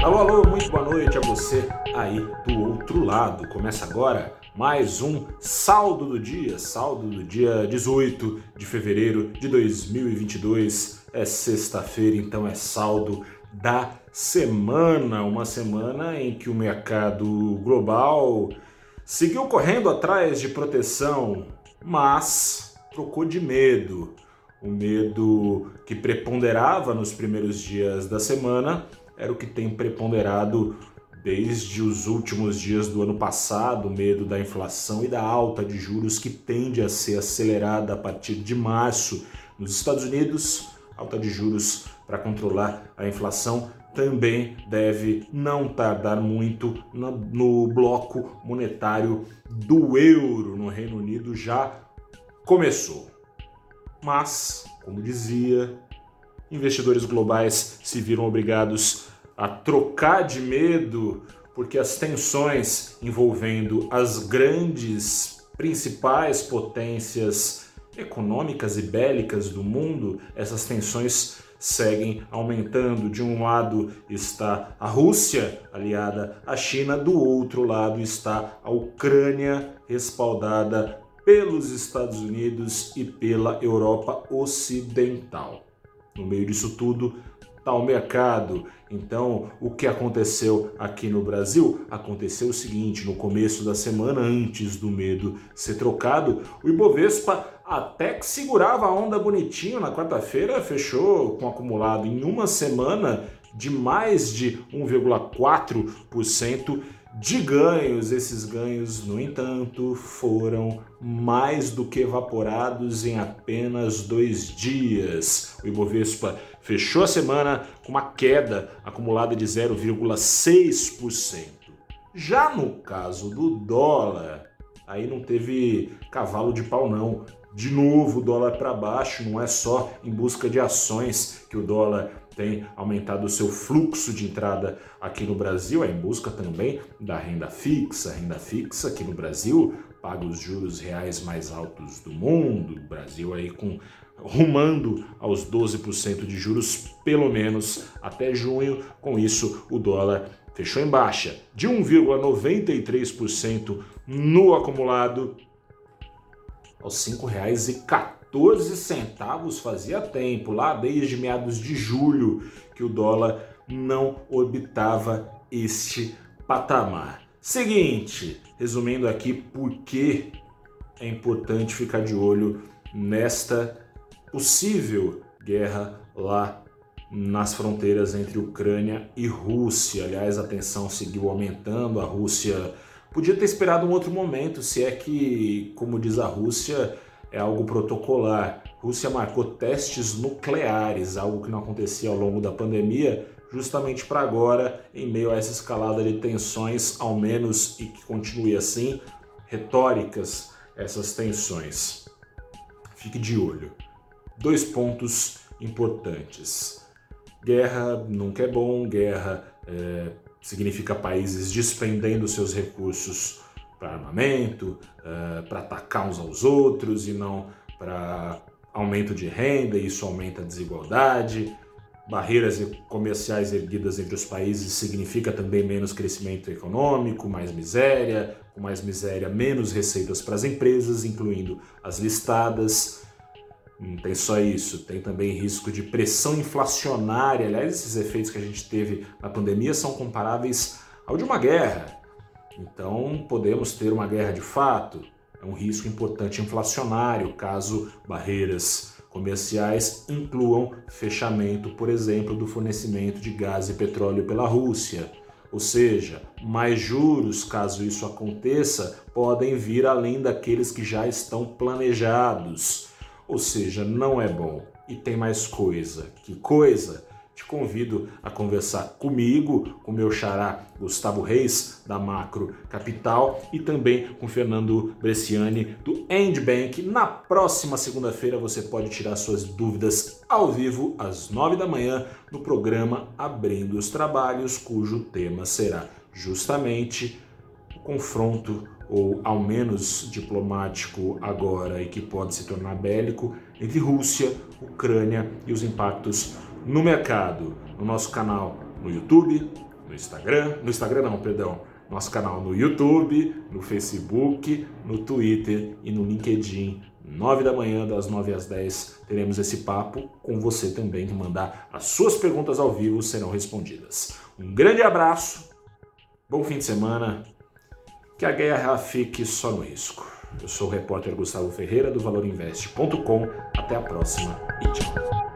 Alô, alô, muito boa noite a você aí do outro lado. Começa agora mais um saldo do dia, saldo do dia 18 de fevereiro de 2022. É sexta-feira, então é saldo da semana, uma semana em que o mercado global seguiu correndo atrás de proteção, mas trocou de medo. O medo que preponderava nos primeiros dias da semana era o que tem preponderado desde os últimos dias do ano passado, o medo da inflação e da alta de juros que tende a ser acelerada a partir de março nos Estados Unidos, alta de juros para controlar a inflação também deve não tardar muito no bloco monetário do euro no Reino Unido já começou. Mas, como dizia, investidores globais se viram obrigados a trocar de medo, porque as tensões envolvendo as grandes principais potências econômicas e bélicas do mundo, essas tensões seguem aumentando. De um lado está a Rússia, aliada à China, do outro lado está a Ucrânia, respaldada pelos Estados Unidos e pela Europa Ocidental. No meio disso tudo, está o mercado. Então, o que aconteceu aqui no Brasil? Aconteceu o seguinte: no começo da semana, antes do medo ser trocado, o Ibovespa até que segurava a onda bonitinho na quarta-feira, fechou com acumulado em uma semana de mais de 1,4% de ganhos. Esses ganhos, no entanto, foram mais do que evaporados em apenas dois dias. O Ibovespa fechou a semana com uma queda acumulada de 0,6%. Já no caso do dólar, aí não teve cavalo de pau não. De novo, dólar para baixo, não é só em busca de ações que o dólar tem aumentado o seu fluxo de entrada aqui no Brasil, é em busca também da renda fixa. renda fixa aqui no Brasil paga os juros reais mais altos do mundo, o Brasil aí com rumando aos 12% de juros pelo menos até junho. Com isso, o dólar fechou em baixa de 1,93% no acumulado aos R$ 5,14 14 centavos fazia tempo, lá desde meados de julho, que o dólar não orbitava este patamar. Seguinte, resumindo aqui por que é importante ficar de olho nesta possível guerra lá nas fronteiras entre Ucrânia e Rússia. Aliás, a tensão seguiu aumentando, a Rússia podia ter esperado um outro momento, se é que, como diz a Rússia, é algo protocolar. Rússia marcou testes nucleares, algo que não acontecia ao longo da pandemia, justamente para agora, em meio a essa escalada de tensões, ao menos e que continue assim, retóricas essas tensões. Fique de olho. Dois pontos importantes. Guerra nunca é bom, guerra é, significa países despendendo seus recursos para armamento, uh, para atacar uns aos outros e não para aumento de renda, e isso aumenta a desigualdade. Barreiras comerciais erguidas entre os países significa também menos crescimento econômico, mais miséria, com mais miséria, menos receitas para as empresas, incluindo as listadas. Não tem só isso, tem também risco de pressão inflacionária. Aliás, esses efeitos que a gente teve na pandemia são comparáveis ao de uma guerra. Então, podemos ter uma guerra de fato. É um risco importante inflacionário caso barreiras comerciais incluam fechamento, por exemplo, do fornecimento de gás e petróleo pela Rússia. Ou seja, mais juros, caso isso aconteça, podem vir além daqueles que já estão planejados. Ou seja, não é bom. E tem mais coisa. Que coisa? te convido a conversar comigo, com meu xará Gustavo Reis, da Macro Capital, e também com Fernando Bresciani, do Endbank. Na próxima segunda-feira você pode tirar suas dúvidas ao vivo, às nove da manhã, no programa Abrindo os Trabalhos, cujo tema será justamente o confronto ou ao menos diplomático agora e que pode se tornar bélico entre Rússia, Ucrânia e os impactos no mercado, no nosso canal no YouTube, no Instagram, no Instagram não, perdão, nosso canal no YouTube, no Facebook, no Twitter e no LinkedIn. 9 da manhã, das 9 às 10, teremos esse papo com você também que mandar as suas perguntas ao vivo serão respondidas. Um grande abraço, bom fim de semana, que a guerra fique só no risco. Eu sou o repórter Gustavo Ferreira do valorinvest.com. Até a próxima e tchau.